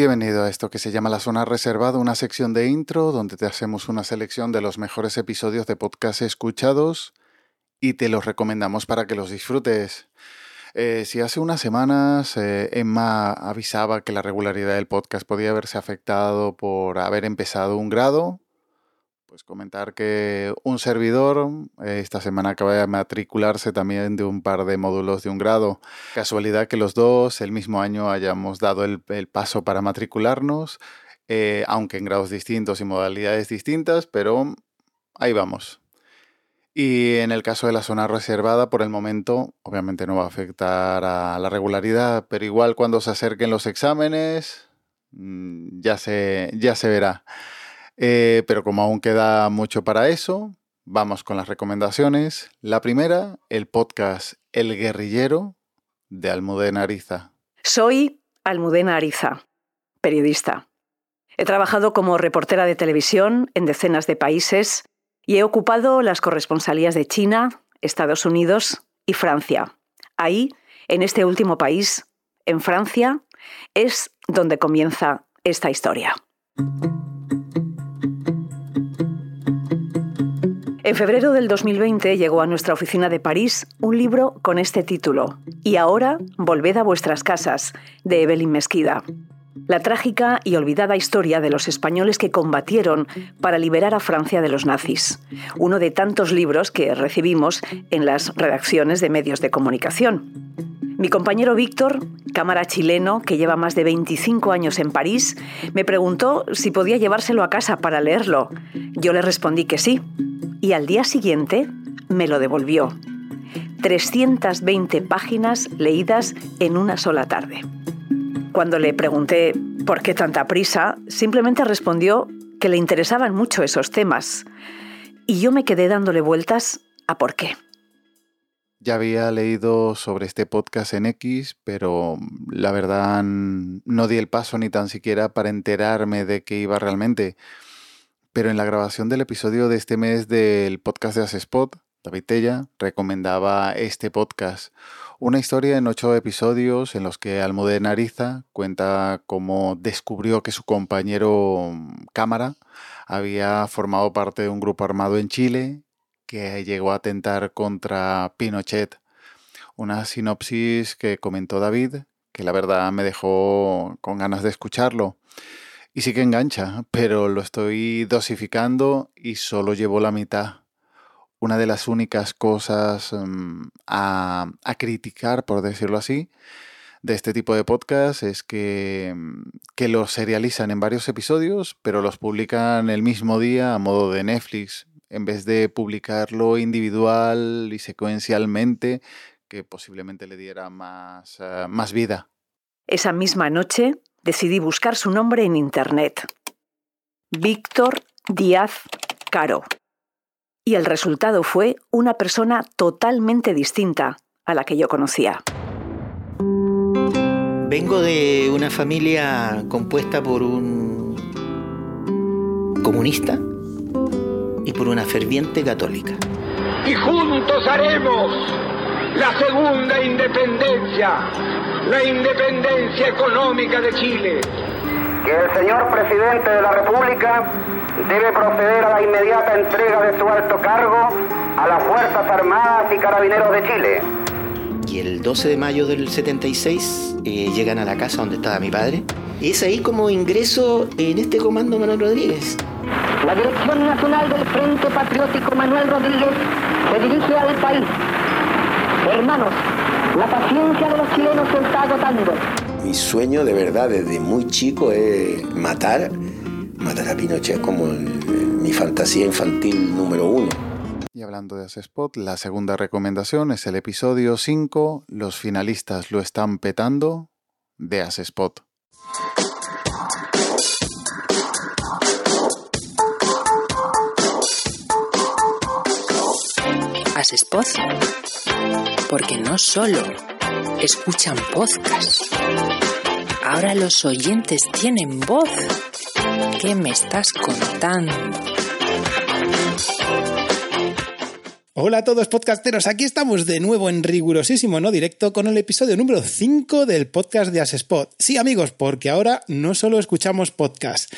Bienvenido a esto que se llama La Zona Reservada, una sección de intro donde te hacemos una selección de los mejores episodios de podcast escuchados y te los recomendamos para que los disfrutes. Eh, si hace unas semanas eh, Emma avisaba que la regularidad del podcast podía haberse afectado por haber empezado un grado, pues comentar que un servidor eh, esta semana acaba de matricularse también de un par de módulos de un grado. Casualidad que los dos el mismo año hayamos dado el, paso para matricularnos, eh, aunque en grados distintos y modalidades distintas, pero ahí vamos. Y en el caso de la zona reservada, por el momento, obviamente no va a afectar a la regularidad, pero igual cuando se acerquen los exámenes, mm, ya se, ya se verá. Eh, pero como aún queda mucho para eso, vamos con las recomendaciones. La primera, el podcast El Guerrillero de Almudena Ariza. Soy Almudena Ariza, periodista. He trabajado como reportera de televisión en decenas de países y he ocupado las corresponsalías de China, Estados Unidos y Francia. Ahí, en este último país, en Francia, es donde comienza esta historia. En febrero del 2020 llegó a nuestra oficina de París un libro con este título, Y ahora volved a vuestras casas, de Evelyn Mesquida. La trágica y olvidada historia de los españoles que combatieron para liberar a Francia de los nazis. Uno de tantos libros que recibimos en las redacciones de medios de comunicación. Mi compañero Víctor, cámara chileno que lleva más de 25 años en París, me preguntó si podía llevárselo a casa para leerlo. Yo le respondí que sí y al día siguiente me lo devolvió. 320 páginas leídas en una sola tarde. Cuando le pregunté por qué tanta prisa, simplemente respondió que le interesaban mucho esos temas. Y yo me quedé dándole vueltas a por qué. Ya había leído sobre este podcast en X, pero la verdad no di el paso ni tan siquiera para enterarme de qué iba realmente. Pero en la grabación del episodio de este mes del podcast de Asespot, David Tella recomendaba este podcast. Una historia en ocho episodios en los que Almudena Ariza cuenta cómo descubrió que su compañero mm, cámara había formado parte de un grupo armado en Chile que llegó a atentar contra Pinochet. Una sinopsis que comentó David, que la verdad me dejó con ganas de escucharlo. Y sí que engancha, pero lo estoy dosificando y solo llevo la mitad. Una de las únicas cosas mm, a, criticar, por decirlo así, de este tipo de podcast es que, mm, que los serializan en varios episodios, pero los publican el mismo día a modo de Netflix, en vez de publicarlo individual y secuencialmente, que posiblemente le diera más, eh, más vida. Esa misma noche decidí buscar su nombre en Internet. Víctor Díaz Caro. Y el resultado fue una persona totalmente distinta a la que yo conocía. Vengo de una familia compuesta por un comunista y por una ferviente católica. Y juntos haremos la segunda independencia la independencia económica de Chile. Que el señor presidente de la República debe proceder a la inmediata entrega de su alto cargo a las Fuerzas Armadas y Carabineros de Chile. Y el 12 de mayo del 76 eh, llegan a la casa donde estaba mi padre. Y es ahí como ingreso en este comando Manuel Rodríguez. La Dirección Nacional del Frente Patriótico Manuel Rodríguez se dirige al país. Hermanos, la paciencia de los chilenos se está agotando. Mi sueño de verdad desde muy chico es matar, matar a Pinochet como mi fantasía infantil número uno. Y hablando de Spot, la segunda recomendación es el episodio 5, Los finalistas lo están petando, de Spot. Spot porque no solo escuchan podcast, ahora los oyentes tienen voz. ¿Qué me estás contando? Hola a todos podcasteros, aquí estamos de nuevo en rigurosísimo no directo con el episodio número 5 del podcast de Asespot. Sí amigos, porque ahora no solo escuchamos podcast.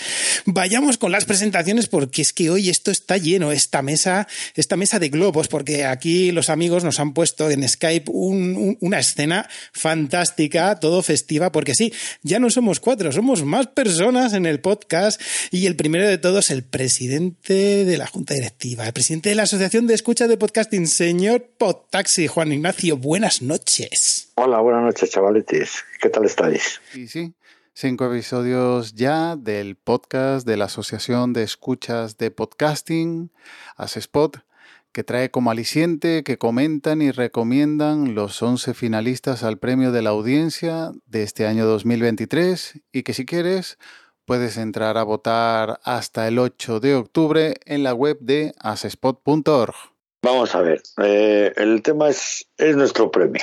Vayamos con las presentaciones porque es que hoy esto está lleno, esta mesa, esta mesa de globos, porque aquí los amigos nos han puesto en Skype una escena fantástica, todo festiva, porque sí, ya no somos cuatro, somos más personas en el podcast y el primero de todos el presidente de la Junta Directiva, el presidente de la Asociación de Escucha de Podcast podcasting, señor Podtaxi. Juan Ignacio, buenas noches. Hola, buenas noches, chavaletes. ¿Qué tal estáis? Sí, sí. Cinco episodios ya del podcast de la Asociación de Escuchas de Podcasting, Asespot, que trae como aliciente que comentan y recomiendan los 11 finalistas al premio de la audiencia de este año 2023 y que si quieres puedes entrar a votar hasta el 8 de octubre en la web de asespot.org. Vamos a ver, eh, el tema es, es nuestro premio.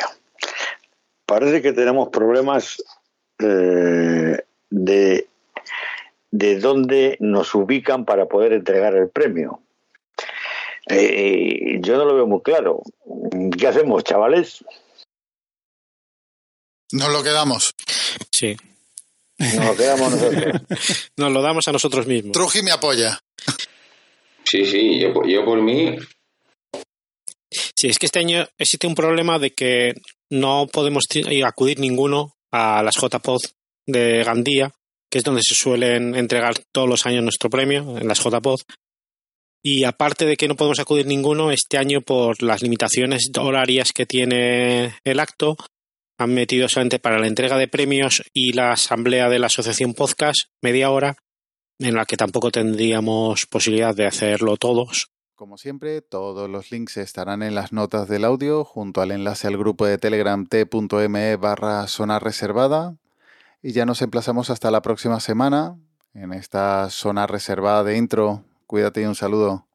Parece que tenemos problemas eh, de, de dónde nos ubican para poder entregar el premio. Eh, yo no lo veo muy claro. ¿Qué hacemos, chavales? Nos lo quedamos. Sí. Nos lo quedamos nosotros. Nos lo damos a nosotros mismos. Truji me apoya. Sí, sí, yo, yo por mí Sí, es que este año existe un problema de que no podemos acudir ninguno a las JPod de Gandía, que es donde se suelen entregar todos los años nuestro premio, en las JPod. Y aparte de que no podemos acudir ninguno, este año por las limitaciones horarias que tiene el acto, han metido solamente para la entrega de premios y la asamblea de la asociación podcast media hora, en la que tampoco tendríamos posibilidad de hacerlo todos. Como siempre, todos los links estarán en las notas del audio junto al enlace al grupo de Telegram t.me barra zona reservada. Y ya nos emplazamos hasta la próxima semana en esta zona reservada de intro. Cuídate y un saludo.